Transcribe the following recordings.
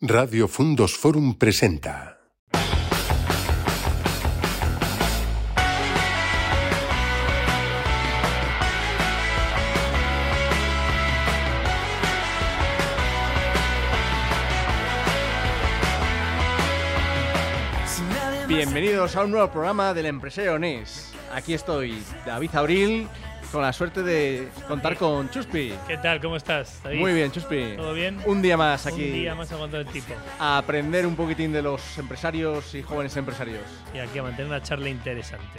Radio Fundos Forum presenta. Bienvenidos a un nuevo programa del empresario NES. Aquí estoy, David Abril, con la suerte de contar con Chuspi. ¿Qué tal? ¿Cómo estás? David? Muy bien, Chuspi. ¿Todo bien? Un día más aquí. Un día más aguantando el tipo. A aprender un poquitín de los empresarios y jóvenes empresarios. Y aquí a mantener una charla interesante.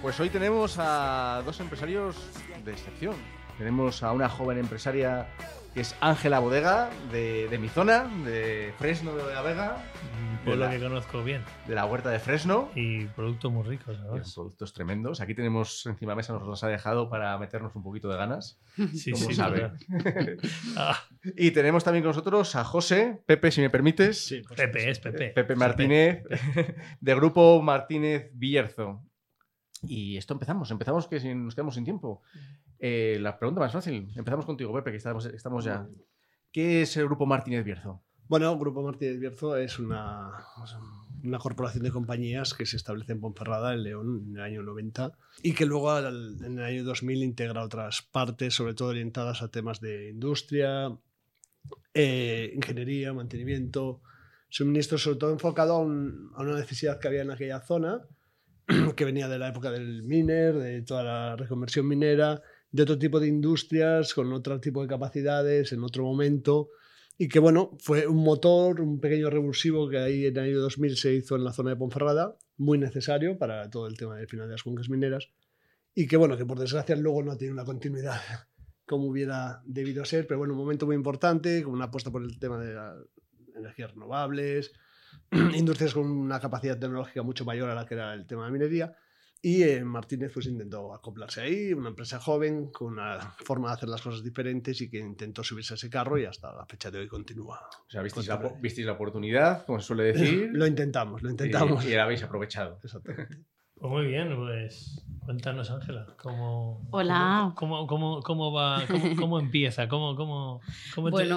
Pues hoy tenemos a dos empresarios de excepción. Tenemos a una joven empresaria que es Ángela Bodega, de, de mi zona, de Fresno de la Vega, Pueblo la- que conozco bien. de la huerta de Fresno. Y productos muy ricos, ¿sabes? productos tremendos. Aquí tenemos encima de la mesa, nos los ha dejado para meternos un poquito de ganas. Sí, como sí, sabe. Ah, Y tenemos también con nosotros a José, Pepe, si me permites. Pepe es Pepe. Pepe Martínez, de Grupo Martínez Villerzo. Y esto empezamos, empezamos que nos quedamos sin tiempo. Eh, la pregunta más fácil, empezamos contigo, Pepe, que estamos, estamos ya. ¿Qué es el Grupo Martínez Bierzo? Bueno, Grupo Martínez Bierzo es una, una corporación de compañías que se establece en Ponferrada, en León, en el año 90, y que luego al- en el año 2000 integra otras partes, sobre todo orientadas a temas de industria, eh, ingeniería, mantenimiento, suministro, sobre todo enfocado a, un- a una necesidad que había en aquella zona, que venía de la época del miner, de toda la reconversión minera, de otro tipo de industrias, con otro tipo de capacidades, en otro momento, y que bueno, fue un motor, un pequeño revulsivo que ahí en el año 2000 se hizo en la zona de Ponferrada, muy necesario para todo el tema del final de las cuencas mineras, y que bueno, que por desgracia luego no tiene una continuidad como hubiera debido ser, pero bueno, un momento muy importante, con una apuesta por el tema de las energías renovables, industrias con una capacidad tecnológica mucho mayor a la que era el tema de minería, y eh, Martínez pues intentó acoplarse ahí, una empresa joven, con una forma de hacer las cosas diferentes y que intentó subirse a ese carro y hasta la fecha de hoy continúa. O sea, visteis la, Contemporáneo. visteis la oportunidad, como se suele decir, Lo intentamos, lo intentamos. y, y la habéis aprovechado. Exactamente. Pues muy bien, pues cuéntanos, Ángela, ¿cómo, Hola. ¿cómo, cómo, cómo va, cómo, cómo empieza? ¿Cómo, cómo, cómo, te,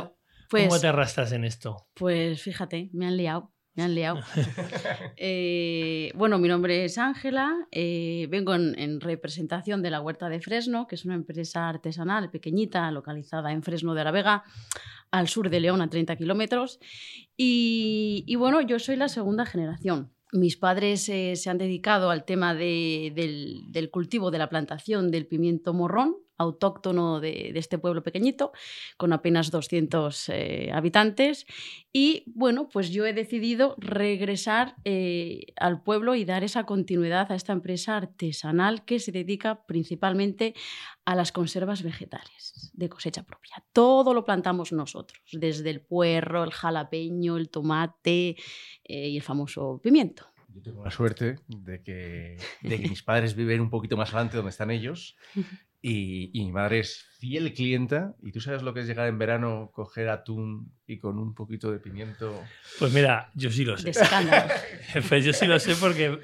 pues, ¿Cómo te arrastras en esto? pues fíjate, me han liado. Me han liado. Eh, bueno, mi nombre es Ángela, eh, vengo en, en representación de la Huerta de Fresno, que es una empresa artesanal pequeñita localizada en Fresno de la Vega, al sur de León, a 30 kilómetros. Y, y bueno, yo soy la segunda generación. Mis padres eh, se han dedicado al tema de- del, del cultivo, de la plantación del pimiento morrón, autóctono de, de este pueblo pequeñito, con apenas 200 eh, habitantes. Y bueno, pues yo he decidido regresar eh, al pueblo y dar esa continuidad a esta empresa artesanal que se dedica principalmente a las conservas vegetales de cosecha propia. Todo lo plantamos nosotros, desde el puerro, el jalapeño, el tomate eh, y el famoso pimiento. Yo tengo la suerte de que, de que mis padres viven un poquito más adelante donde están ellos y, y mi madre es fiel clienta y tú sabes lo que es llegar en verano, coger atún y con un poquito de pimiento. Pues mira, yo sí lo sé. Pues yo sí lo sé porque,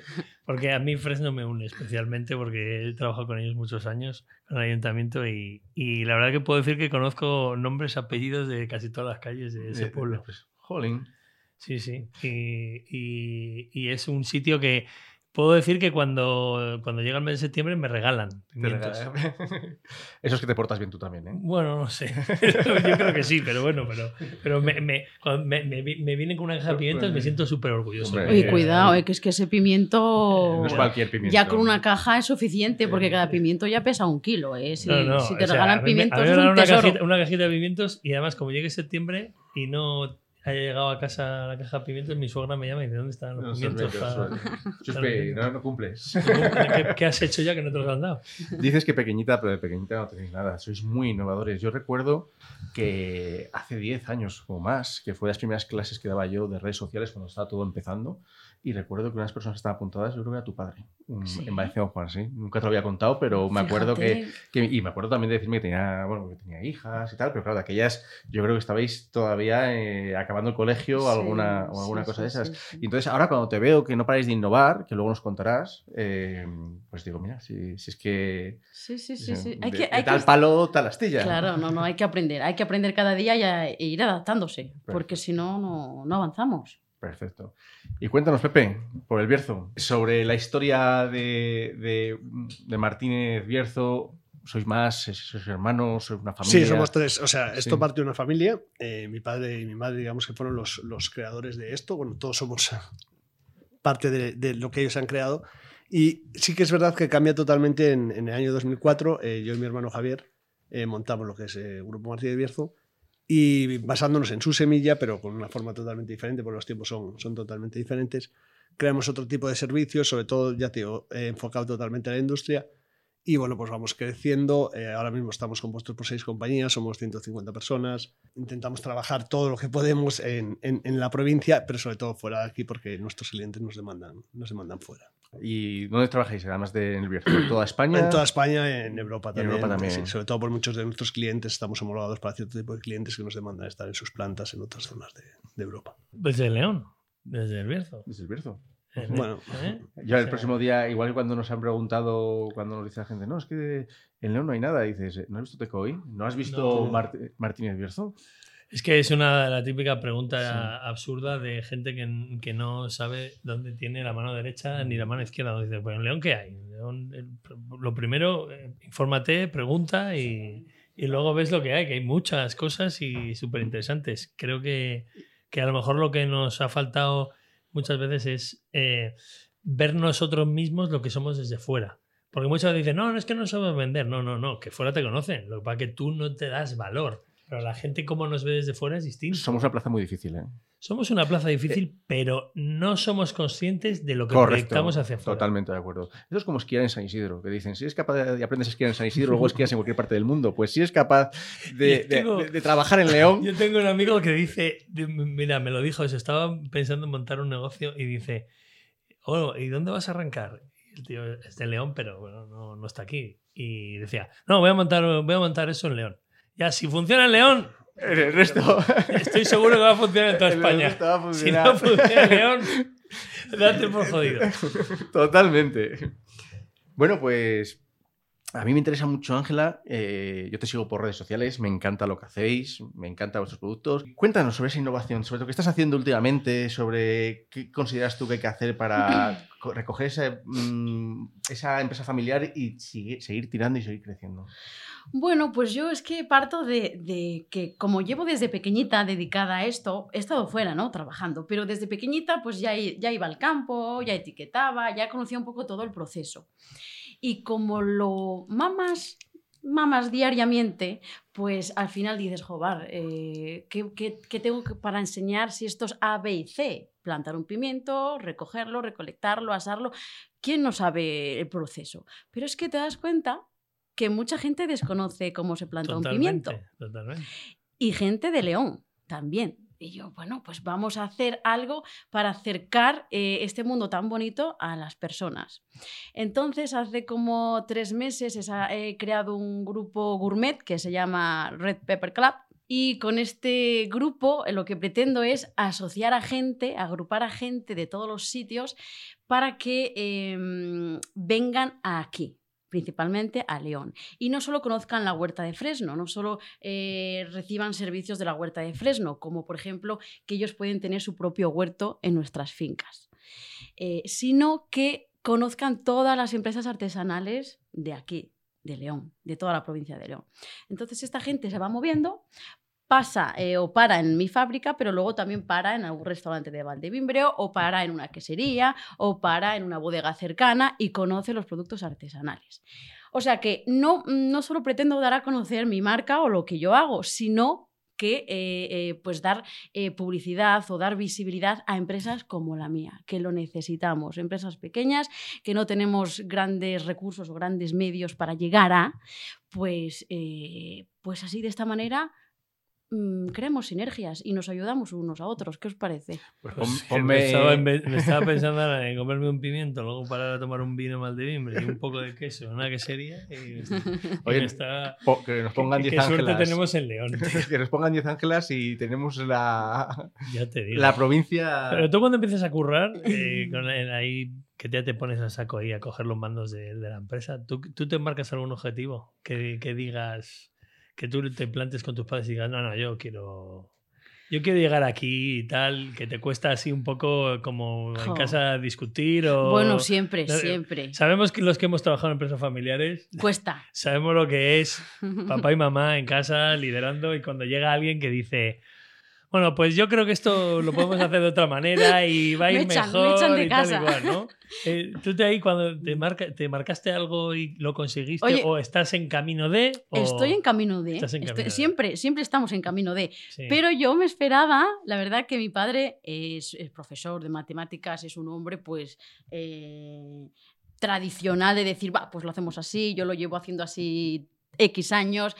porque a mí Fresno me une especialmente porque he trabajado con ellos muchos años, con el ayuntamiento, y, y la verdad que puedo decir que conozco nombres, apellidos de casi todas las calles de ese pueblo. Pues, jolín. Sí, sí. Y, y- y es un sitio que puedo decir que cuando, cuando llega el mes de septiembre me regalan pimientos. regala- Eso es que te portas bien tú también, ¿eh? Bueno, no sé. Yo creo que sí, pero bueno, pero, pero me, me, cuando me, me, vi- me vienen con una caja de pimientos me siento súper orgulloso. Oye, Eh, cuidado, eh, que es que ese pimiento... No es cualquier pimiento. Ya con una caja es suficiente, porque cada pimiento ya pesa un kilo. ¿eh? Si, No, no, si te o sea, regalan a mí me- pimientos a mí me es un una tesoro. cajita, una cajita de pimientos y además como llegue septiembre y no haya llegado a casa la caja de pimientos, mi suegra me llama y dice, ¿dónde están los No, pimientos? Chuspe, no, no cumples. ¿Qué, qué has hecho ya que no te los han dado? Dices que pequeñita, pero de pequeñita no tenéis nada. Sois muy innovadores. Yo recuerdo que hace 10 años o más, que fue las primeras clases que daba yo de redes sociales cuando estaba todo empezando, y recuerdo que unas personas estaban apuntadas, yo creo que era tu padre, Sí. en Valencia Juan, sí. Nunca te lo había contado, pero me acuerdo que, que- Y me acuerdo también de decirme que tenía, bueno, que tenía hijas y tal, pero claro, de aquellas yo creo que estabais todavía eh, acabando el colegio Sí, alguna, o alguna sí, cosa de esas. Y entonces ahora cuando te veo que no paráis de innovar, que luego nos contarás, eh, pues digo, mira, si, si es que Sí, sí, sí. sí. de, Hay que, de hay que tal palo, tal astilla. Claro, no, no, hay que aprender. Hay que aprender cada día y, a- e ir adaptándose, porque si no, no, no avanzamos. Perfecto. Y cuéntanos, Pepe, por el Bierzo, sobre la historia de, de- de Martínez Bierzo. ¿Sois más? ¿Sois hermanos? ¿Sois una familia? Sí, somos tres. O sea, esto Sí. parte de una familia. Eh, mi padre y mi madre, digamos que fueron los, los creadores de esto. Bueno, todos somos parte de, de lo que ellos han creado. Y sí que es verdad que cambia totalmente en, en el año 2004. eh, yo y mi hermano Javier eh, montamos lo que es el Grupo Martínez Bierzo. Y basándonos en su semilla, pero con una forma totalmente diferente, porque los tiempos son, son totalmente diferentes, creamos otro tipo de servicios, sobre todo, ya te digo, eh, enfocado totalmente a la industria. Y bueno, pues vamos creciendo. Eh, ahora mismo estamos compuestos por seis compañías, somos 150 personas. Intentamos trabajar todo lo que podemos en, en- en la provincia, pero sobre todo fuera de aquí porque nuestros clientes nos demandan, nos demandan fuera. ¿Y dónde trabajáis? Además de en el Bierzo, ¿en toda España? En toda España, en Europa Y en también. Europa también. sí, sobre todo por muchos de nuestros clientes estamos homologados para cierto tipo de clientes que nos demandan estar en sus plantas en otras zonas de, de Europa. Desde León, desde el Bierzo. Desde el Bierzo. En- Bueno. ¿eh? Ya el próximo día, igual cuando nos han preguntado, cuando nos dice la gente, no, es que en León no hay nada, dices, ¿no has visto Tecoy? ¿No has visto No. Mart- Martínez Bierzo? Es que es una la típica pregunta Sí. absurda de gente que, que no sabe dónde tiene la mano derecha ni la mano izquierda. Dice, pues en León, ¿qué hay? León, el- lo primero, eh, infórmate, pregunta y, y luego ves lo que hay, que hay muchas cosas y súper interesantes. Creo que, que a lo mejor lo que nos ha faltado muchas veces es eh, ver nosotros mismos lo que somos desde fuera. Porque muchas veces dicen, no, no es que no sabemos vender. No, no, no, que fuera te conocen. Lo que pasa es que tú no te das valor. Pero la gente como nos ve desde fuera es distinto. Somos una plaza muy difícil, ¿eh? Somos una plaza difícil, pero no somos conscientes de lo que Correcto. proyectamos hacia afuera. Totalmente de acuerdo. Eso es como esquiar en San Isidro, que dicen, si eres capaz de aprendes a esquiar en San Isidro, luego esquías en cualquier parte del mundo. Pues si eres capaz de, Yo de- tengo- de- de trabajar en León, Yo tengo un amigo que dice, mira, me lo dijo, se estaba pensando en montar un negocio y dice, oh, ¿y dónde vas a arrancar? El tío es de León, pero bueno, no, no está aquí. Y decía, no, voy a montar, voy a montar eso en León. Ya, si funciona en León, el resto... estoy seguro que va a funcionar en toda España. Si no funciona en León, date por jodido. Totalmente. Bueno, pues a mí me interesa mucho, Ángela. eh, yo te sigo por redes sociales, me encanta lo que hacéis, me encantan vuestros productos. Cuéntanos sobre esa innovación, sobre lo que estás haciendo últimamente, sobre qué consideras tú que hay que hacer para co- recoger esa, mm, esa empresa familiar y seguir tirando y seguir creciendo. Bueno, pues yo es que parto de, de que como llevo desde pequeñita dedicada a esto, he estado fuera, ¿no? Trabajando, pero desde pequeñita pues ya, iba al campo, ya etiquetaba, ya conocía un poco todo el proceso. Y como lo mamas, mamas diariamente, pues al final dices, joder, eh, ¿qué, qué- tengo para enseñar si esto es A, B y C? Plantar un pimiento, recogerlo, recolectarlo, asarlo. ¿Quién no sabe el proceso? Pero es que te das cuenta que mucha gente desconoce cómo se planta un pimiento. Totalmente. Y gente de León también. Y yo, bueno, pues vamos a hacer algo para acercar eh, este mundo tan bonito a las personas. Entonces, hace como tres meses he creado un grupo gourmet que se llama Red Pepper Club. Y con este grupo eh, lo que pretendo es asociar a gente, agrupar a gente de todos los sitios para que em, vengan aquí principalmente a León. Y no solo conozcan la huerta de Fresno, no solo eh, reciban servicios de la huerta de Fresno, como por ejemplo que ellos pueden tener su propio huerto en nuestras fincas, eh, sino que conozcan todas las empresas artesanales de aquí, de León, de toda la provincia de León. Entonces esta gente se va moviendo, pasa eh, o para en mi fábrica, pero luego también para en algún restaurante de Valdevimbreo o para en una quesería o para en una bodega cercana y conoce los productos artesanales. O sea que no, no solo pretendo dar a conocer mi marca o lo que yo hago, sino que eh, eh, pues dar eh, publicidad o dar visibilidad a empresas como la mía, que lo necesitamos, empresas pequeñas que no tenemos grandes recursos o grandes medios para llegar a, pues, pues así de esta manera mm, creamos sinergias y nos ayudamos unos a otros. ¿Qué os parece? Pues Pues me, estaba, me estaba pensando ahora en comerme un pimiento, luego parar a tomar un vino Maldivimbre y un poco de queso, una quesería. Y, Oye, me está- po- que nos pongan ¿Qué, 10 qué suerte ángelas. tenemos en León, que nos pongan 10 ángelas y tenemos la, ya te digo. la provincia. Pero tú cuando empiezas a currar, eh, con el- ahí que ya te pones a saco ahí a coger los mandos de, de la empresa, ¿tú, tú te marcas algún objetivo que, que digas, que tú te plantes con tus padres y digas, no, no, yo quiero... Yo quiero llegar aquí y tal, que te cuesta así un poco como en casa discutir o... Bueno, siempre, no, siempre. Sabemos que los que hemos trabajado en empresas familiares, Cuesta. sabemos lo que es papá y mamá en casa liderando y cuando llega alguien que dice, bueno, pues yo creo que esto lo podemos hacer de otra manera y va a ir Me echan- me mejor echan de y tal casa. igual, ¿no? Eh, ¿Tú te ahí cuando te, marca, te marcaste algo y lo conseguiste Oye, o estás en camino de? o- Estoy en camino de. Estás en Estoy- camino de. siempre, siempre estamos en camino de. Sí. Pero yo me esperaba, la verdad que mi padre es, es profesor de matemáticas, es un hombre pues eh, tradicional de decir, va, pues lo hacemos así, yo lo llevo haciendo así X años,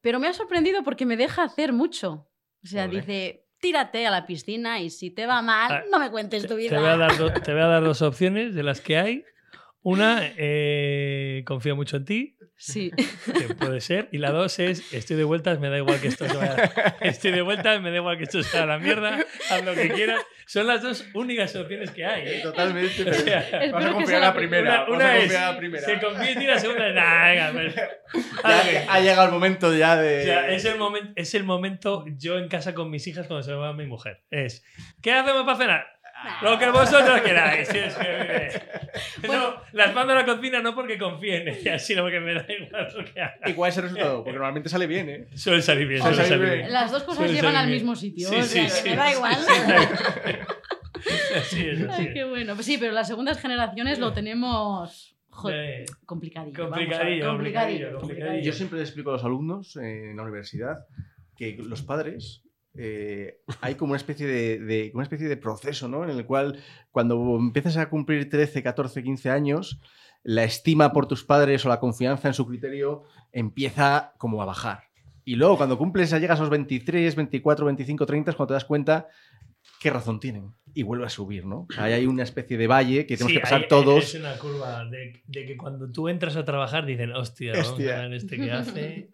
pero me ha sorprendido porque me deja hacer mucho. O sea, dice, tírate a la piscina y si te va mal, Ah, no me cuentes tu Te vida. voy, a dar do- te voy a dar dos opciones de las que hay. Una, eh, confío mucho en ti, Sí. que puede ser. Y la dos es, estoy de vueltas, me da igual que esto se vaya. Estoy de vueltas, me da igual que esto se vaya a la mierda, haz lo que quieras. Son las dos únicas opciones que hay. ¿eh? Totalmente. O sea, Vamos a confiar sea en la primera. una, una es la primera. que confíe en ti, la segunda es, nah, venga, pues, Ya- ha llegado el momento ya de. O sea, es el, momento, es el momento yo en casa con mis hijas cuando se va mi mujer. Es, ¿qué hacemos para cenar? Lo que vosotros queráis. Sí, es que, mire, no, las mando a la cocina no porque confíe en ellas, sino porque me da igual lo que haga. ¿Y cuál es el resultado? Porque normalmente sale bien, ¿eh? Suele salir bien, Suele salir salir bien. bien. Las dos cosas Suele llevan al mismo sitio. Sí, o sea, sí, que sí. Me da igual. Así es, así Ay, qué bueno. Pues sí, pero las segundas generaciones lo tenemos Eh, joder, complicadillo. vamos a ver, complicadillo, complicadillo, complicadillo, complicadillo. Yo siempre les explico a los alumnos en la universidad que los padres eh, hay como una especie de, una especie de proceso, ¿no? En el cual cuando empiezas a cumplir 13, 14, 15 años, la estima por tus padres o la confianza en su criterio empieza como a bajar. Y luego cuando cumples, ya llegas a los 23, 24, 25, 30, es cuando te das cuenta qué razón tienen. Y vuelve a subir, ¿no? Ahí hay una especie de valle que tenemos Sí, que pasar todos. Es una curva de, de que cuando tú entras a trabajar dicen, hostia, vamos Hostia. a ver este que hace.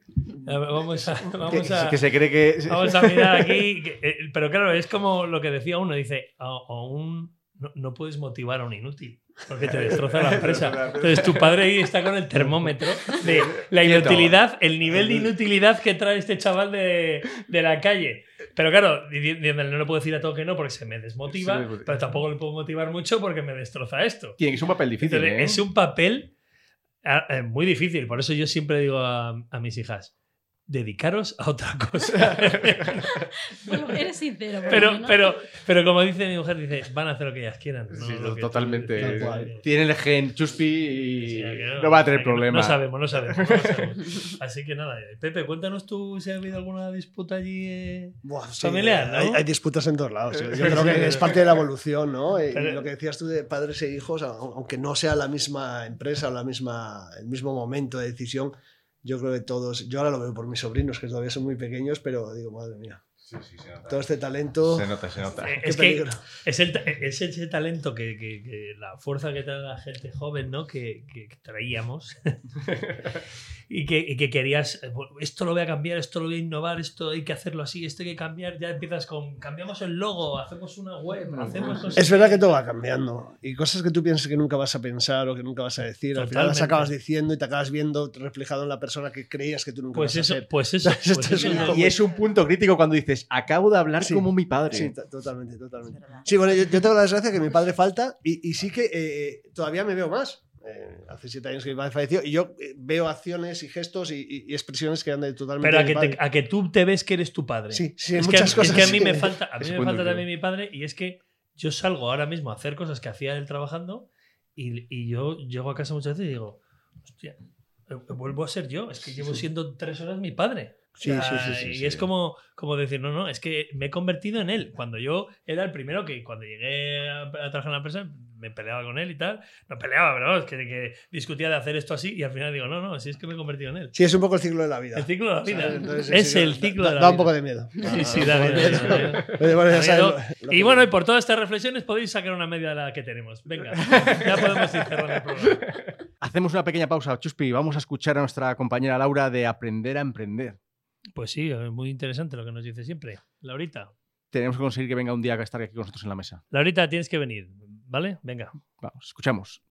Vamos a, vamos a, que se cree que... vamos a mirar aquí. que- eh, pero claro, es como lo que decía uno, dice, a, a un, no, no puedes motivar a un inútil. Porque te destroza la empresa. Entonces tu padre ahí está con el termómetro de la inutilidad, el nivel de inutilidad que trae este chaval de, de la calle. Pero claro, no le puedo decir a todo que no porque se me desmotiva, pero tampoco le puedo motivar mucho porque me destroza esto. Tiene que ser un papel difícil, Entonces, ¿eh? es un papel ah, eh, muy difícil. Por eso yo siempre digo a, a mis hijas, dedicaros a otra cosa. Bueno, eres sincero. pero, pero, pero como dice mi mujer, dice, van a hacer lo que ellas quieran. no Sí, totalmente. decidas. Tal cual. Tiene el gen chuspi y Sí, no va a tener problema. No sabemos, no sabemos. no sabemos. Así que nada, Pepe, cuéntanos tú si ha habido alguna disputa allí. eh, Buah, sí, Familiar, ¿no? hay, hay disputas en todos lados. Yo Sí, creo que es parte de la evolución, ¿no? Y Pero- lo que decías tú de padres e hijos, au- aunque no sea la misma empresa o la misma, el mismo momento de decisión, yo creo que todos, yo ahora lo veo por mis sobrinos, que todavía son muy pequeños, pero digo, madre mía, Sí, sí, se nota. todo este talento... Se nota, se nota. Eh, qué es que es, el, es ese talento que, que- que la fuerza que trae la gente joven, ¿no? Que, que- traíamos y, que, y que querías, eh, esto lo voy a cambiar, esto lo voy a innovar, esto hay que hacerlo así, esto hay que cambiar. Ya empiezas con, cambiamos el logo, hacemos una web, hacemos no sé Es verdad que todo va cambiando. Y cosas que tú piensas que nunca vas a pensar o que nunca vas a decir, al final las Totalmente. acabas diciendo y te acabas viendo reflejado en la persona que creías que tú nunca Pues vas a eso, ser. pues eso, pues es eso Y es un punto crítico cuando dices, acabo de hablar Sí. como mi padre. Sí, to- totalmente, totalmente. Es. Sí, bueno, yo, yo tengo la desgracia que mi padre falta y, y sí que eh, todavía me veo más. Eh, hace siete años que mi padre falleció y yo eh, veo acciones y gestos y, y- y expresiones que han de totalmente. Pero a que, te- a que tú te ves que eres tu padre. Sí, sí, es, que, muchas es cosas que a mí que- me falta, a mí me falta también mi padre y es que yo salgo ahora mismo a hacer cosas que hacía él trabajando y, y yo llego a casa muchas veces y digo, hostia, eh, vuelvo a ser yo, es que llevo siendo tres horas mi padre. Sí, O sea, sí, sí, sí, y sí. es como, como decir, no, no, es que me he convertido en él. Cuando yo era el primero que cuando llegué a, a trabajar en la empresa me peleaba con él y tal. No peleaba, pero es que, que discutía de hacer esto así y al final digo, no, no, si es que me he convertido en él. Sí, es un poco el ciclo de la vida. El ciclo de la vida. Es sí, el da- ciclo da, de la da vida. un poco de miedo. Sí, sí, Da da miedo, da Da Y bueno, y por todas estas reflexiones podéis sacar una media de la que tenemos. Venga, ya podemos ir cerrando el programa. Hacemos una pequeña pausa, Chuspi. Vamos a escuchar a nuestra compañera Laura de Aprender a Emprender. Pues sí, es muy interesante lo que nos dice siempre. Laurita, Tenemos que conseguir que venga un día a estar aquí con nosotros en la mesa. Laurita, tienes que venir, ¿vale? Venga. Vamos, escuchamos.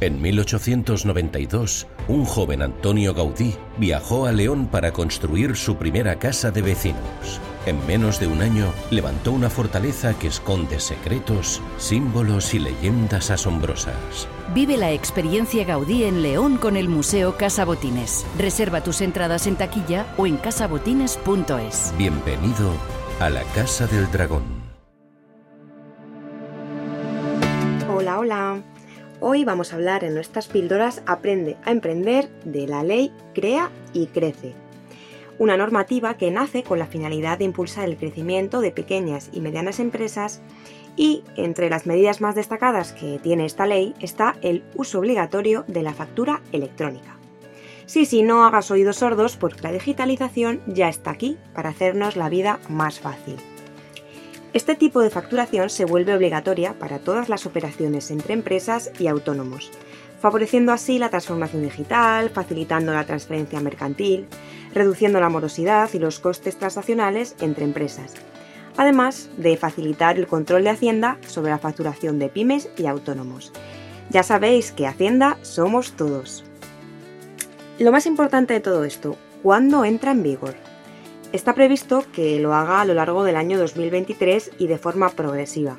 En 1892, un joven Antonio Gaudí viajó a León para construir su primera casa de vecinos. En menos de un año, levantó una fortaleza que esconde secretos, símbolos y leyendas asombrosas. Vive la experiencia Gaudí en León con el Museo Casa Botines. Reserva tus entradas en taquilla o en casabotines.es. Bienvenido a la Casa del Dragón. Hola, hola. Hoy vamos a hablar en nuestras píldoras Aprende a emprender de la ley Crea y Crece. Una normativa que nace con la finalidad de impulsar el crecimiento de pequeñas y medianas empresas y entre las medidas más destacadas que tiene esta ley está el uso obligatorio de la factura electrónica. Sí, sí, no hagas oídos sordos porque la digitalización ya está aquí para hacernos la vida más fácil. Este tipo de facturación se vuelve obligatoria para todas las operaciones entre empresas y autónomos, favoreciendo así la transformación digital, facilitando la transferencia mercantil, reduciendo la morosidad y los costes transaccionales entre empresas, además de facilitar el control de Hacienda sobre la facturación de pymes y autónomos. Ya sabéis que Hacienda somos todos. Lo más importante de todo esto, ¿cuándo entra en vigor? Está previsto que lo haga a lo largo del año 2023 y de forma progresiva.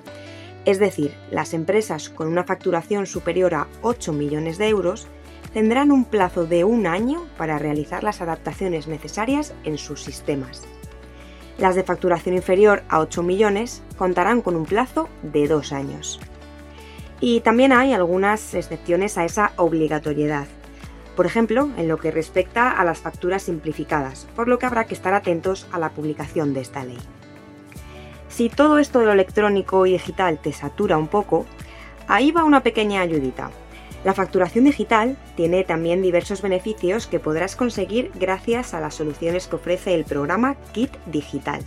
Es decir, las empresas con una facturación superior a 8 millones de euros tendrán un plazo de un año para realizar las adaptaciones necesarias en sus sistemas. Las de facturación inferior a 8 millones contarán con un plazo de dos años. Y también hay algunas excepciones a esa obligatoriedad. Por ejemplo, en lo que respecta a las facturas simplificadas, por lo que habrá que estar atentos a la publicación de esta ley. Si todo esto de lo electrónico y digital te satura un poco, ahí va una pequeña ayudita. La facturación digital tiene también diversos beneficios que podrás conseguir gracias a las soluciones que ofrece el programa Kit Digital.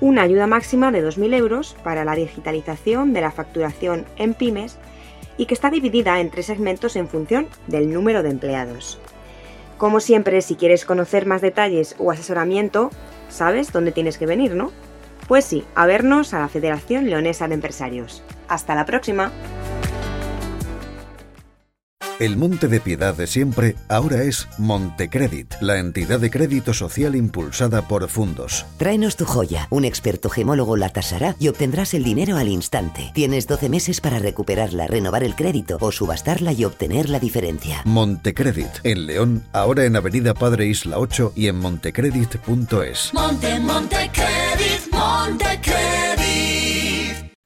Una ayuda máxima de 2.000 euros para la digitalización de la facturación en pymes y que está dividida en tres segmentos en función del número de empleados. Como siempre, si quieres conocer más detalles o asesoramiento, sabes dónde tienes que venir, ¿no? Pues sí, a vernos a la Federación Leonesa de Empresarios. Hasta la próxima. El Monte de Piedad de siempre ahora es Montecredit, la entidad de crédito social impulsada por Fundos. Tráenos tu joya. Un experto gemólogo la tasará y obtendrás el dinero al instante. Tienes 12 meses para recuperarla, renovar el crédito o subastarla y obtener la diferencia. Montecredit, en León, ahora en Avenida Padre Isla 8 y en montecredit.es. Monte, Monte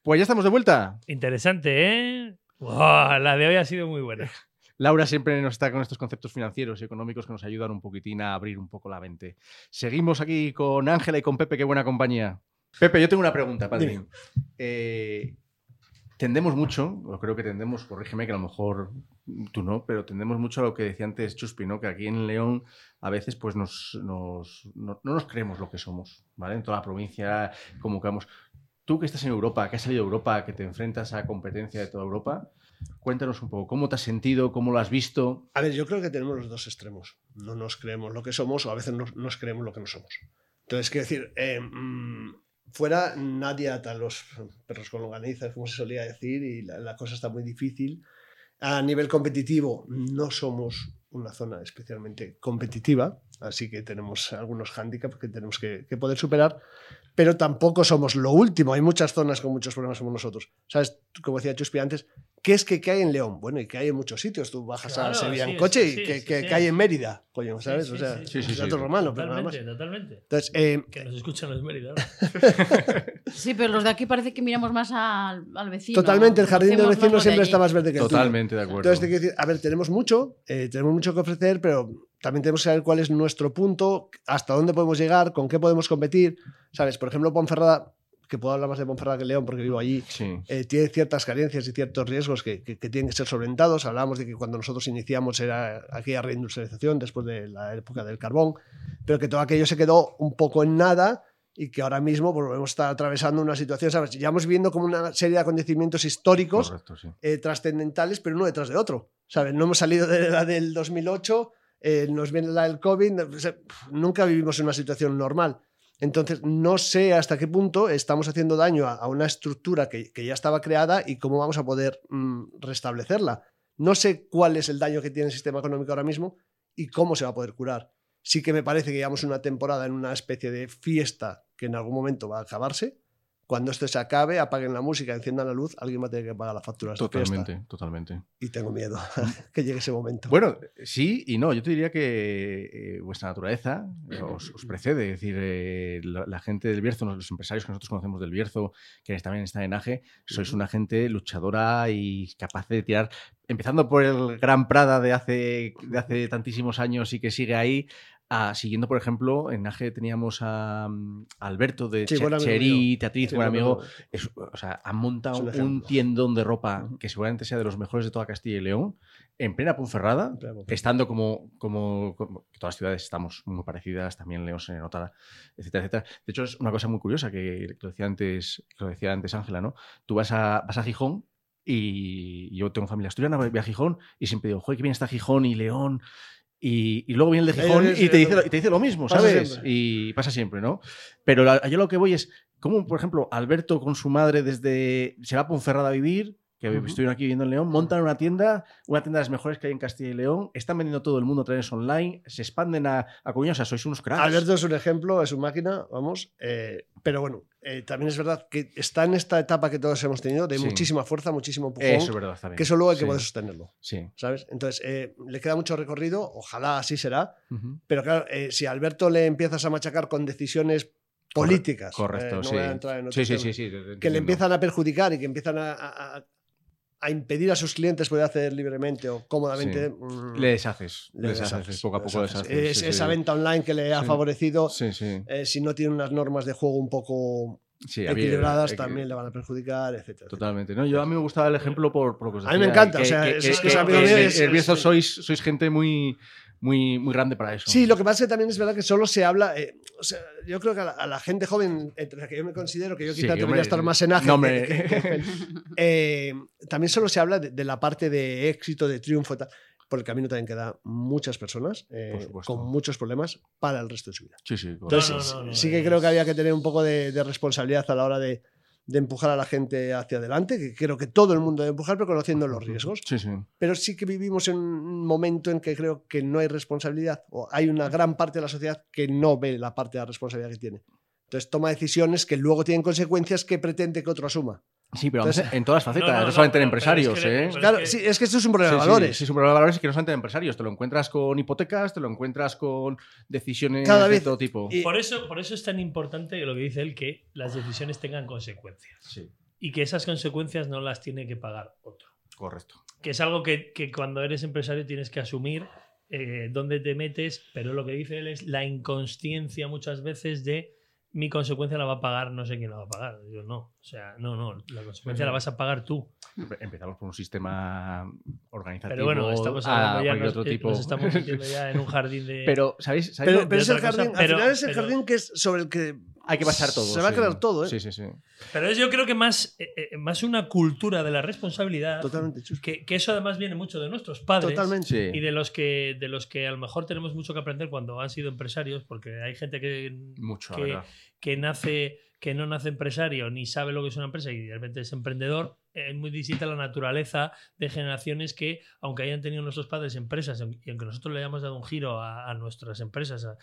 Pues ya estamos de vuelta. Interesante, ¿eh? La de hoy ha sido muy buena. Laura siempre nos está con estos conceptos financieros y económicos que nos ayudan un poquitín a abrir un poco la mente. Seguimos aquí con Ángela y con Pepe, qué buena compañía. Pepe, yo tengo una pregunta, padre. Eh, tendemos mucho, o creo que tendemos, corrígeme que a lo mejor tú no, pero tendemos mucho a lo que decía antes Chuspi, ¿no? Que aquí en León a veces pues nos, nos- no, no nos creemos lo que somos, ¿vale? En toda la provincia, vamos. Tú que estás en Europa, que has salido de Europa, que te enfrentas a competencia de toda Europa, cuéntanos un poco, ¿cómo te has sentido? ¿Cómo lo has visto? A ver, yo creo que tenemos los dos extremos. No nos creemos lo que somos o a veces no nos creemos lo que no somos. Entonces, quiero decir, eh, mm, fuera nadie ata los perros con longanizas, como se solía decir, y la cosa está muy difícil. A nivel competitivo, no somos una zona especialmente competitiva, así que tenemos algunos hándicaps que tenemos que, que poder superar, pero tampoco somos lo último. Hay muchas zonas con muchos problemas como nosotros. ¿Sabes? Como decía Chuspi antes, ¿qué es que, que hay en León? Bueno, y que hay en muchos sitios. Tú bajas Claro, a Sevilla sí, en coche sí, y sí, que, sí, que- sí. que hay en Mérida, coño, ¿sabes? Sí, o sí, sea, sí, sí, sí, es sí. dato romano, pero nada más. Totalmente. Entonces, eh, Que nos escuchan los méritos. Sí, pero los de aquí parece que miramos más al, al vecino. totalmente, el jardín del vecino de siempre allí. está más verde que el tuyo. Totalmente de acuerdo. Entonces, te quiero decir, a ver, tenemos mucho, eh, tenemos mucho que ofrecer, pero también tenemos que saber cuál es nuestro punto, hasta dónde podemos llegar, con qué podemos competir. ¿Sabes? Por ejemplo, Ponferrada, que puedo hablar más de Ponferrada que León porque vivo allí, Sí. eh, tiene ciertas carencias y ciertos riesgos que, que- que tienen que ser solventados. Hablábamos de que cuando nosotros iniciamos era aquella reindustrialización después de la época del carbón, pero que todo aquello se quedó un poco en nada y que ahora mismo pues, volvemos a estar atravesando una situación, ¿sabes? Ya hemos viviendo como una serie de acontecimientos históricos sí. eh, trascendentales, pero uno detrás de otro. ¿sabes? No hemos salido de la del 2008, eh, nos viene la del COVID, nunca vivimos en una situación normal. Entonces, no sé hasta qué punto estamos haciendo daño a, a una estructura que, que ya estaba creada y cómo vamos a poder mm, restablecerla. No sé cuál es el daño que tiene el sistema económico ahora mismo y cómo se va a poder curar. Sí que me parece que llevamos una temporada en una especie de fiesta que en algún momento va a acabarse. Cuando esto se acabe, apaguen la música, enciendan la luz, alguien va a tener que pagar la factura de esta fiesta. Totalmente, totalmente. Y tengo miedo que llegue ese momento. Bueno, sí y no. Yo te diría que eh, vuestra naturaleza os, os precede. Es decir, eh, la, la gente del Bierzo, los empresarios que nosotros conocemos del Bierzo, que también está en AGE, sois una gente luchadora y capaz de tirar, empezando por el Gran Prada de hace, de hace tantísimos años y que sigue ahí. A- siguiendo, por ejemplo, en AGE teníamos a, mm, a Alberto de Sí, Cherí. Teatriz, Sí, buen amigo. Es- o sea, han montado un tiendón de ropa que seguramente sea de los mejores de toda Castilla y León, en plena Ponferrada, estando como, como, como- todas las ciudades estamos muy parecidas, también León se nota, etcétera, etcétera. De hecho, es una cosa muy curiosa que, lo decía antes, lo decía antes Ángela, ¿no? Tú vas a, vas a Gijón y yo tengo familia asturiana, voy a Gijón y siempre digo, joder, qué bien está Gijón y León. Y, y luego viene el de Gijón eh, y te dice, lo- y te dice lo mismo, pasa ¿sabes? siempre. Y pasa siempre, ¿no? Pero la- yo lo que voy es, como por ejemplo, Alberto con su madre desde. se va a Ponferrada a vivir, que Ujú. estuvieron aquí viviendo en León, montan una tienda, una tienda de las mejores que hay en Castilla y León, están vendiendo todo el mundo través online, se expanden a, a Coruña, o sea, sois unos cracks. Alberto es un ejemplo, es una máquina, vamos. eh, pero bueno, eh, también es verdad que está en esta etapa que todos hemos tenido de Sí. muchísima fuerza, muchísimo empujón, Eso es verdad, también. que eso luego hay que Sí, poder sostenerlo. Sí. ¿Sabes? Entonces, eh, le queda mucho recorrido, ojalá así será, pero claro, eh, si a Alberto le empiezas a machacar con decisiones políticas, Correcto, eh, no sí. voy a entrar en otros sí, sí, sí, que le empiezan a perjudicar y que empiezan a, a- a- impedir a sus clientes poder hacer libremente o cómodamente. Sí. mm, Le deshaces, le le deshaces, deshaces, poco a poco deshaces. deshaces. Es- sí, esa sí. venta online que le ha favorecido, Sí, sí. eh, si no tiene unas normas de juego un poco sí equilibradas, que- también le van a perjudicar, etcétera. Totalmente. No, yo a mí me gustaba el ejemplo por, por lo que os A mí me encanta, que- o sea, que- es- que- es- sois, sois gente muy, muy, muy grande para eso. Sí, lo que pasa es que también es verdad que solo se habla. eh, o sea, yo creo que a la, a la gente joven, entre la que yo me considero, que yo Sí, quizá hombre, debería estar más en ágil no, que- hombre. que- que él, eh, también solo se habla de, de la parte de éxito, de triunfo tal. Por el camino también quedan muchas personas eh, con muchos problemas para el resto de su vida. Sí, sí. Entonces, No, no, sí- no, no, sí que es- creo que había que tener un poco de, de responsabilidad a la hora de, de empujar a la gente hacia adelante, que creo que todo el mundo debe empujar, pero conociendo los riesgos. Sí, sí. Pero sí que vivimos en un momento en que creo que no hay responsabilidad, o hay una gran parte de la sociedad que no ve la parte de la responsabilidad que tiene. Entonces toma decisiones que luego tienen consecuencias que pretende que otro asuma. Sí, pero Entonces- en todas las facetas, No, no, no, no, solamente en pero es empresarios, que- ¿eh? Claro, que- sí, es que esto es un problema Sí, de sí, valores. Sí, es un problema de valores y que no solamente en empresarios. Te lo encuentras con hipotecas, te lo encuentras con decisiones Cada de todo tipo. y- Por eso, por eso es tan importante lo que dice él, que las decisiones tengan consecuencias. Sí, Y que esas consecuencias no las tiene que pagar otro. correcto. Que es algo que, que cuando eres empresario tienes que asumir eh, dónde te metes, pero lo que dice él es la inconsciencia muchas veces de mi consecuencia la va a pagar, no sé quién la va a pagar. Yo no. O sea, no, no. La consecuencia la vas a pagar tú. Empezamos por un sistema organizativo. Pero bueno, estamos a hablando ya, nos, otro eh, tipo. nos estamos metiendo ya en un jardín de. Pero, ¿sabéis? ¿sabéis Pero, lo- pero de es el cosa, jardín, pero- al final es el pero- jardín que es sobre el que hay que pasar todo. Se va a crear todo, ¿eh? Sí, sí, sí. Pero es yo creo que más, eh, eh, más una cultura de la responsabilidad. totalmente. Que, que eso además viene mucho de nuestros padres. Totalmente. Sí. Y de los que de los que a lo mejor tenemos mucho que aprender cuando han sido empresarios, porque hay gente que, Mucho, que, que nace que no nace empresario ni sabe lo que es una empresa y de repente es emprendedor, es muy distinta la naturaleza de generaciones que, aunque hayan tenido nuestros padres empresas y aunque nosotros le hayamos dado un giro a, a nuestras empresas, a-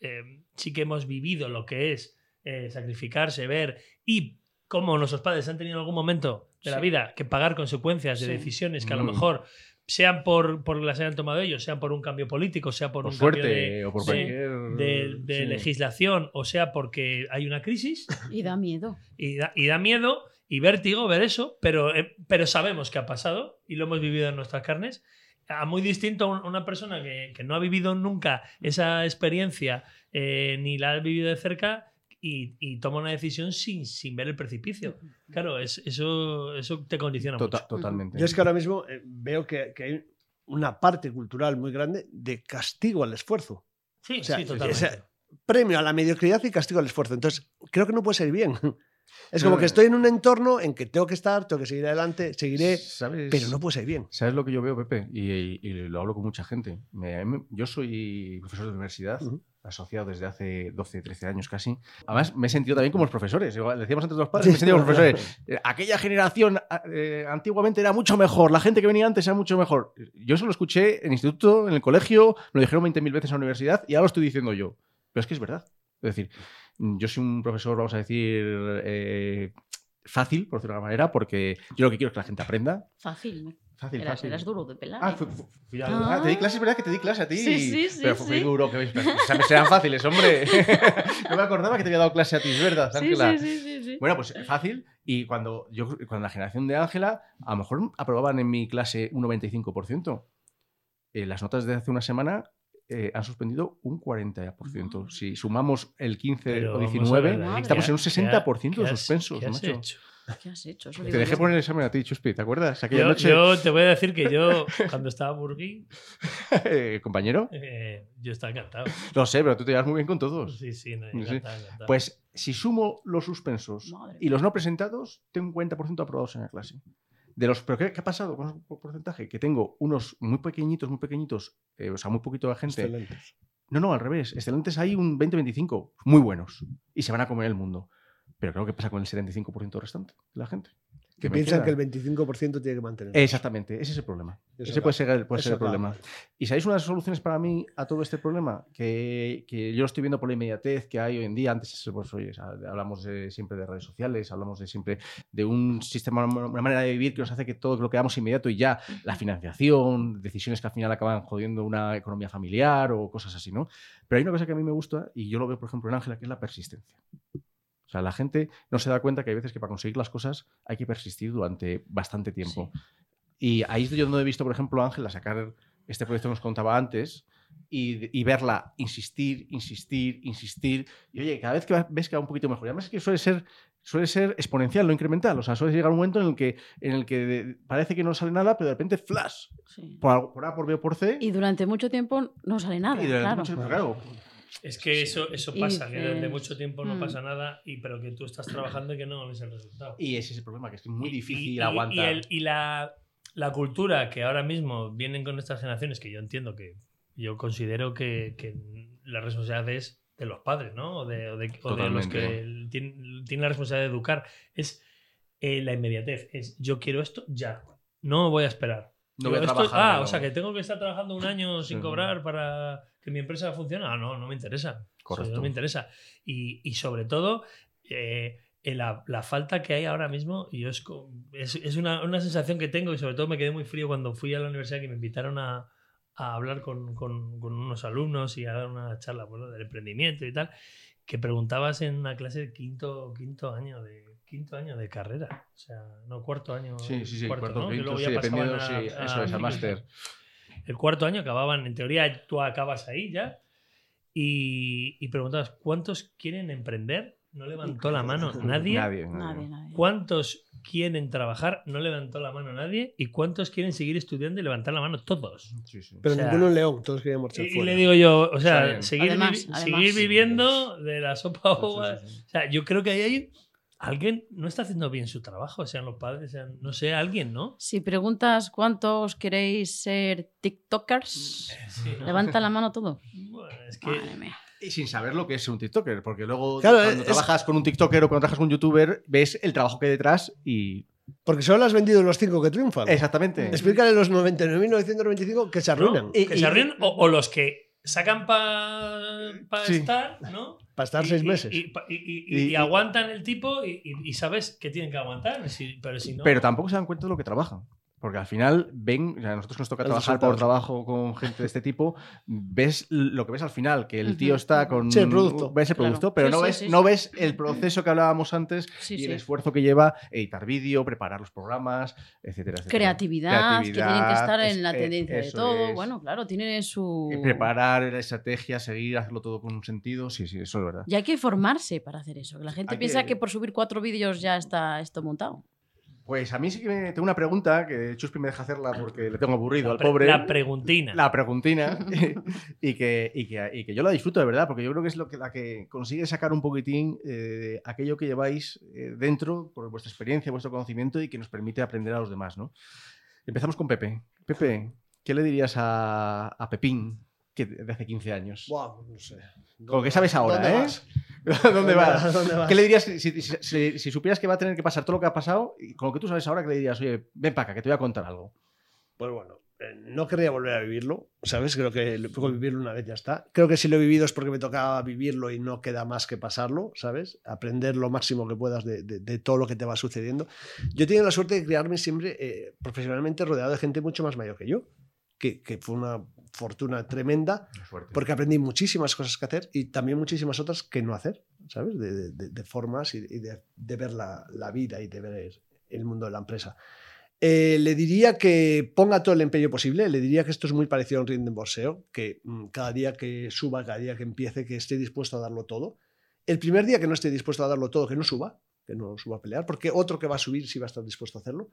eh, sí que hemos vivido lo que es eh, sacrificarse, ver y cómo nuestros padres han tenido en algún momento de la vida que pagar consecuencias de Sí. decisiones que a lo Mm. mejor sean por, por las hayan tomado ellos, sean por un cambio político, sea por, Por un suerte cambio de, o por cualquier. de- de sí. legislación, o sea porque hay una crisis Y da miedo. y da, y da miedo y vértigo ver eso, pero, eh, pero sabemos que ha pasado y lo hemos vivido en nuestras carnes. a muy distinto a un- una persona que, que no ha vivido nunca esa experiencia eh, ni la ha vivido de cerca y, y toma una decisión sin, sin ver el precipicio. Claro, es, eso, eso te condiciona Tota- mucho. totalmente. Yo es que ahora mismo eh, veo que, que hay una parte cultural muy grande de castigo al esfuerzo. Sí, O sea, sí, totalmente. o sea, premio a la mediocridad y castigo al esfuerzo. Entonces, creo que no puede ser bien. Es como que estoy en un entorno en que tengo que estar, tengo que seguir adelante, seguiré, ¿Sabes? pero no puede ser bien. ¿Sabes lo que yo veo, Pepe? Y, y- y lo hablo con mucha gente. Me- yo soy profesor de universidad, Ujú. Asociado desde hace 12, 13 años casi. Además, me he sentido también como los profesores. Igual, Decíamos antes los padres, me he sentido como los profesores. Eh, Aquella generación eh, antiguamente era mucho mejor, la gente que venía antes era mucho mejor. Yo eso lo escuché en instituto, en el colegio, me lo dijeron 20.000 veces en la universidad y ahora lo estoy diciendo yo. Pero es que es verdad. Es decir, yo soy un profesor, vamos a decir, eh, fácil, por decirlo de alguna manera, porque yo lo que quiero es que la gente aprenda. Fácil, ¿no? Fácil, Eras, fácil. eras duro de pelar. Ah, ¿eh? fui- fui- a- Ah. ah, te di clase, es verdad que te di clase a ti. Sí, sí, sí, Pero fue sí. duro. Que, o sea, me serán fáciles, hombre. no me acordaba que te había dado clase a ti, es verdad, Ángela. sí, sí, sí, sí. Bueno, pues fácil. Y cuando, yo, cuando la generación de Ángela, a lo mejor aprobaban en mi clase un 95%. Eh, las notas de hace una semana eh, han suspendido un 40%. Si sumamos el 15 Pero o vamos a 19, ver, David, estamos ¿qué en un ha- 60% qué de has- suspensos, qué has macho. hecho? ¿Qué has hecho? Eso Te dejé poner el examen a ti, Chuspi, ¿te acuerdas? Aquella Yo, noche, yo te voy a decir que yo, cuando estaba Burgui, eh, compañero. eh, yo estaba encantado. Lo sé, pero tú te llevas muy bien con todos. Sí, sí, no, Sí. encantado, encantado. Pues si sumo los suspensos Madre y los no presentados, tengo un 40% aprobados en la clase. De los, ¿Pero qué, qué ha pasado con ese porcentaje? Que tengo unos muy pequeñitos, muy pequeñitos, eh, o sea, muy poquito de gente. Excelentes. No, no, al revés. Excelentes hay un 20-25, muy buenos. Y se van a comer el mundo. Pero creo que pasa con el 75% restante de la gente. Que piensan queda. que el 25% tiene que mantener. Exactamente, ese es el problema. Eso ese puede ser el, puede ser el problema. ¿Y sabéis una de las soluciones para mí a todo este problema? Que, que yo lo estoy viendo por la inmediatez que hay hoy en día. Antes, pues, oye, hablamos de- siempre de redes sociales, hablamos de siempre de un sistema, una manera de vivir que nos hace que todo lo que hagamos inmediato y ya la financiación, decisiones que al final acaban jodiendo una economía familiar o cosas así, ¿no? Pero hay una cosa que a mí me gusta y yo lo veo, por ejemplo, en Ángela, que es la persistencia. O sea, la gente no se da cuenta que hay veces que para conseguir las cosas hay que persistir durante bastante tiempo. Y ahí es yo donde he visto, por ejemplo, a Ángela sacar este proyecto que nos contaba antes y, y verla insistir, insistir, insistir. Y oye, cada vez que ves que va un poquito mejor. Y además es que suele ser, suele ser exponencial, no incremental. O sea, suele llegar un momento en el que, en el que parece que no sale nada, pero de repente flash. Sí. Por, por A, por B o por C. Y durante mucho tiempo no sale nada, y durante claro. mucho- claro, Es que eso, eso Y pasa, que durante mucho tiempo no mm. pasa nada, y, pero que tú estás trabajando y que no ves el resultado. Y ese es el problema, que es muy difícil y- y- aguantar. Y, el- y la, la cultura que ahora mismo vienen con estas generaciones, que yo entiendo que yo considero que, que la responsabilidad es de los padres, ¿no? O de, o de- o de los que tienen, tienen la responsabilidad de educar. Es eh, la inmediatez. Es yo quiero esto ya. No voy a esperar. No voy a trabajar, ah, no. o sea, que tengo que estar trabajando un año sin cobrar para que mi empresa funcione. Ah, no, no me interesa. O sea, Correcto. no me interesa. Y, y sobre todo, eh, la, la falta que hay ahora mismo, y yo es, es, es una, una sensación que tengo, y sobre todo me quedé muy frío cuando fui a la universidad que me invitaron a, a hablar con, con- con unos alumnos y a dar una charla bueno, del emprendimiento y tal, que preguntabas en una clase de quinto, quinto año de quinto año de carrera, o sea, no cuarto año, Sí, sí, sí, cuarto, cuarto, ¿no? Que quinto, luego sí, ya dependiendo, pasaban sí, a- eso es, a- máster. El cuarto año acababan, en teoría tú acabas ahí ya, y, y preguntabas, ¿cuántos quieren emprender? No levantó la mano nadie. Nadie. ¿Cuántos quieren trabajar? No levantó la mano nadie. ¿Y cuántos quieren seguir estudiando y levantar la mano? Todos. Sí, sí. Pero O sea, ninguno en León, todos querían Y, marchar y fuera. le digo yo, o sea, bien. seguir, Además- vivi- además- seguir viviendo de la sopa Sí, sí, sí, sí. O sea, yo creo que ahí hay alguien no está haciendo bien su trabajo, sean los padres, sean, no sé, alguien, ¿no? Si preguntas cuántos queréis ser TikTokers, Sí, ¿no? levanta la mano todo. Bueno, es que Madre mía. Y sin saber lo que es un TikToker, porque luego Claro, cuando es- trabajas con un TikToker o cuando trabajas con un YouTuber, ves el trabajo que hay detrás y... Porque solo has vendido los cinco que triunfan. Exactamente. Explícale los 99.995 que se ¿no? arruinan. Y- que se arruinen, o, o los que sacan para Sí. estar, ¿no? Para estar Y- seis y- meses. Y, y- y- y- Y- y aguantan el tipo y, y- y sabes que tienen que aguantar, si- pero si no. Pero tampoco se dan cuenta de lo que trabajan. Porque al final ven, o sea, a nosotros que nos toca Los trabajar por trabajo con gente de este tipo, ves lo que ves al final, que el tío está con... Sí, el producto. Ves el Claro. producto, pero Sí, no, sí, ves, sí, no sí. ves el proceso que hablábamos antes Sí, y el esfuerzo que lleva editar vídeo, preparar los programas, etcétera, etcétera. Creatividad, que tienen que estar es- en la eh, tendencia de todo. es. Bueno, claro, tiene su... Preparar la estrategia, seguir, hacerlo todo con un sentido, sí, sí, eso es verdad. Y hay que formarse para hacer eso. Que la gente Hay piensa que- que por subir cuatro vídeos ya está esto montado. Pues a mí sí que me- tengo una pregunta que Chuspi me deja hacerla porque le tengo aburrido La, al pobre. la preguntina. la preguntina y, que, y, que, y que yo la disfruto de verdad, porque yo creo que es lo que, la que consigue sacar un poquitín eh, aquello que lleváis eh, dentro por vuestra experiencia, vuestro conocimiento y que nos permite aprender a los demás. ¿no? Empezamos con Pepe. Pepe, ¿qué le dirías a, a Pepín que de hace 15 años? Buah, no sé. Con lo que sabes ahora, ¿Dónde ¿eh? vas? ¿Dónde vas? ¿Dónde vas? ¿Qué le dirías si, si- si- si supieras que va a tener que pasar todo lo que ha pasado y con lo que tú sabes ahora, que le dirías, oye, ven para acá, que te voy a contar algo? Pues bueno, eh, no querría volver a vivirlo, ¿sabes? Creo que puedo vivirlo una vez ya está. Creo que si lo he vivido es porque me tocaba vivirlo y no queda más que pasarlo, ¿sabes? Aprender lo máximo que puedas de, de- de todo lo que te va sucediendo. Yo he tenido la suerte de criarme siempre eh, profesionalmente rodeado de gente mucho más mayor que yo, que, que fue una fortuna tremenda porque aprendí muchísimas cosas que hacer y también muchísimas otras que no hacer, ¿sabes? De, de- de- de formas y, de, de ver la, la vida y de ver el mundo de la empresa. Eh, le diría que ponga todo el empeño posible, le diría que esto es muy parecido a un ring de boxeo, que mm, cada día que suba, cada día que empiece, que esté dispuesto a darlo todo. El primer día que no esté dispuesto a darlo todo, que no suba, que no suba a pelear, porque otro que va a subir sí va a estar dispuesto a hacerlo,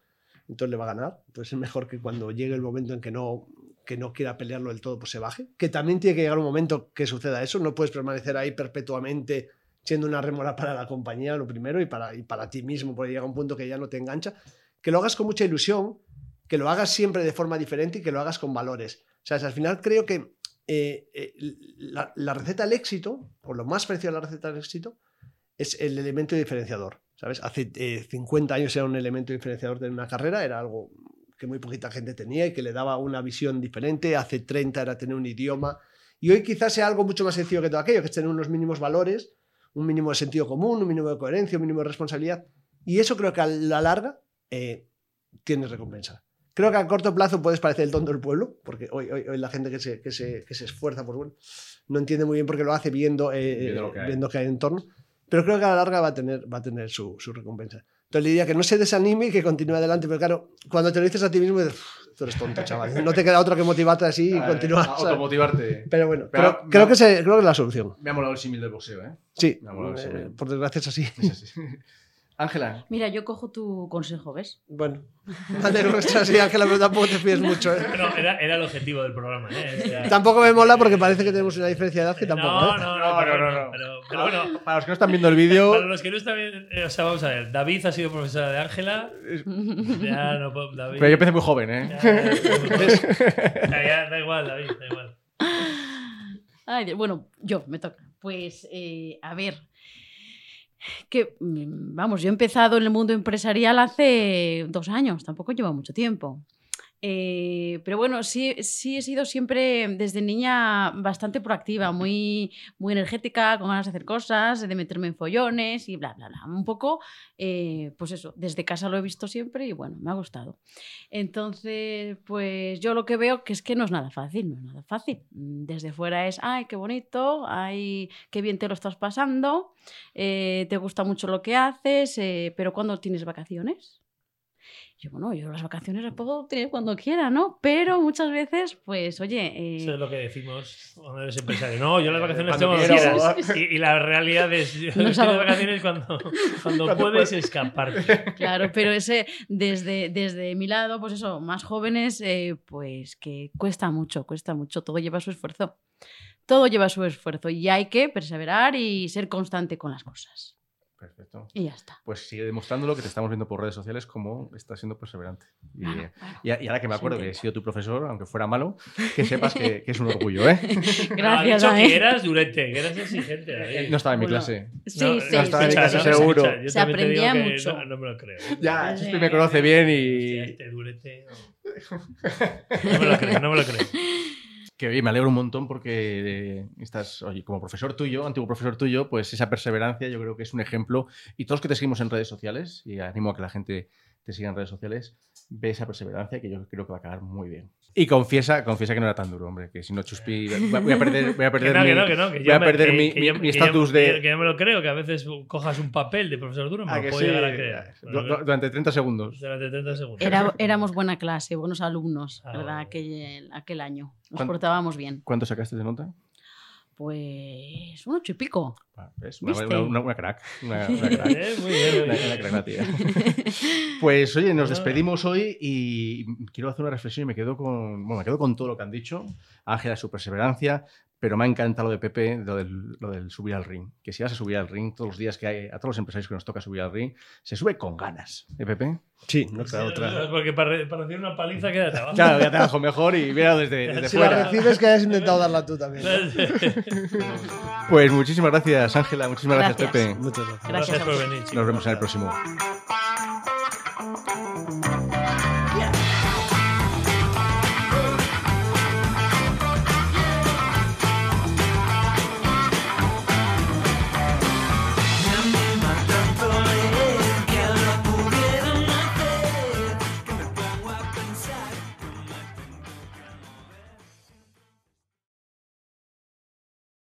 entonces le va a ganar. Entonces es mejor que cuando llegue el momento en que no, que no quiera pelearlo del todo, pues se baje. Que también tiene que llegar un momento que suceda eso, no puedes permanecer ahí perpetuamente siendo una rémora para la compañía, lo primero, y para, y para ti mismo, porque llega un punto que ya no te engancha. Que lo hagas con mucha ilusión, que lo hagas siempre de forma diferente y que lo hagas con valores. O sea, al final creo que eh, eh, la, receta del éxito, o lo más parecido a la receta del éxito, es el elemento diferenciador. ¿Sabes? Hace eh, 50 años era un elemento diferenciador de una carrera, era algo que muy poquita gente tenía y que le daba una visión diferente. Hace 30 era tener un idioma. Y hoy quizás sea algo mucho más sencillo que todo aquello, que es tener unos mínimos valores, un mínimo de sentido común, un mínimo de coherencia, un mínimo de responsabilidad. Y eso creo que a la larga eh, tiene recompensa. Creo que a corto plazo puedes parecer el tonto del pueblo, porque hoy, hoy, hoy la gente que se, que, se, que se esfuerza, pues bueno, no entiende muy bien por qué lo hace viendo, eh, Viendo lo que hay. viendo que hay en torno. Pero creo que a la larga va a tener, va a tener su, su recompensa. Entonces le diría que no se desanime y que continúe adelante, pero claro, cuando te lo dices a ti mismo, dices, "Uf, tú eres tonto, chaval. No te queda otro que motivarte así y continuar. Automotivarte. Pero bueno, Pero creo, que se- creo que es la solución. Me ha molado el símil del boxeo, ¿eh? Sí, Me ha molado el eh, por desgracia es así. Es así. Ángela, Mira, yo cojo tu consejo, ¿ves? Bueno, vale, nuestra sí, Ángela, pero tampoco te fíes mucho. ¿eh? Pero era, era el objetivo del programa. ¿eh? O sea, Tampoco me mola porque parece que tenemos una diferencia de edad que tampoco. no, ¿eh? no, no, No, pero, no, no, no. Pero, pero bueno, para los que no están viendo el vídeo, para los que no están bien, eh, o sea, vamos a ver. David ha sido profesora de Ángela. Ya no puedo. David. pero yo empecé muy joven, ¿eh? Ya, ya, ya, da igual, David, da igual. Ay, bueno, yo, me toca. Pues, eh, a ver. Que, mm, vamos, yo he empezado en el mundo empresarial hace dos años, tampoco lleva mucho tiempo. Eh, pero bueno, sí, sí he sido siempre desde niña bastante proactiva, muy, muy energética, con ganas de hacer cosas, de meterme en follones y bla, bla, bla. Un poco, eh, pues eso, desde casa lo he visto siempre y bueno, me ha gustado. Entonces, pues yo lo que veo que es que no es nada fácil, no es nada fácil. Desde fuera es, ay, qué bonito, ay, qué bien te lo estás pasando, eh, te gusta mucho lo que haces, pero ¿cuándo tienes vacaciones? Yo, bueno, yo las vacaciones las puedo tener cuando quiera, ¿no? Pero muchas veces, pues, oye... eh, Eso es lo que decimos cuando eres empresario. No, yo las vacaciones Cuando tengo. Y, y la realidad es, yo No vacaciones cuando, cuando puedes escaparte. Claro, pero ese, desde, desde mi lado, pues eso, más jóvenes, eh, pues que cuesta mucho, cuesta mucho, todo lleva su esfuerzo. Todo lleva su esfuerzo y hay que perseverar y ser constante con las cosas. Perfecto. Y ya está. Pues sigue demostrándolo que te estamos viendo por redes sociales como estás siendo perseverante. Y, Claro, claro. y, y ahora que me acuerdo que he sido tu profesor, aunque fuera malo, que sepas que, que es un orgullo, ¿eh? No, ha Gracias, dicho David. que eras durete, que eras exigente. David. No estaba en mi Bueno, clase. Sí, No, sí, no estaba en sí. clase, no, seguro. yo Se también te digo aprendía que mucho. No, no me lo creo. Ya, Sí. Chuspi me conoce bien Hostia, y este durete. No. No me lo creo, no me lo creo. que oye, me alegro un montón porque eh, estás, oye, como profesor tuyo, antiguo profesor tuyo, pues esa perseverancia yo creo que es un ejemplo. Y todos que te seguimos en redes sociales, y animo a que la gente te siga en redes sociales, ve esa perseverancia que yo creo que va a acabar muy bien. Y confiesa, confiesa que no era tan duro, hombre, que si no Chuspi voy a perder, voy a Que perder no, mi, estatus que- de... Que yo me lo creo, que a veces cojas un papel de profesor duro, me Ah, lo que puedo sí, llegar a creer. du- du- durante 30 segundos. Durante 30 segundos. Era- éramos buena clase, buenos alumnos, Ah, ¿verdad? Aquel, aquel año. Nos ¿Cuán- portábamos bien. ¿Cuánto sacaste de nota? Pues un ocho y pico. Ah, ¿ves? Una, ¿Viste? una- una- una crack. Una, una crack. Eh, muy bien, Una- crack la tía. Pues oye, nos despedimos hoy y quiero hacer una reflexión y me quedo con, bueno, me quedo con todo lo que han dicho. Ángela, su perseverancia, pero me ha encantado lo de Pepe, lo del, lo del subir al ring. Que si vas a subir al ring todos los días que hay, a todos los empresarios que nos toca subir al ring, se sube con ganas. ¿Eh, Pepe? Sí, no queda Sí, otra. Porque para, para recibir una paliza quédate abajo. Claro, ya te bajo mejor y mira desde, desde Si la fuera. recibes, que hayas intentado darla tú también. Pues muchísimas gracias, Ángela. Muchísimas gracias, Gracias. Pepe. Muchas gracias. Gracias por venir. chicos. Nos vemos en el próximo.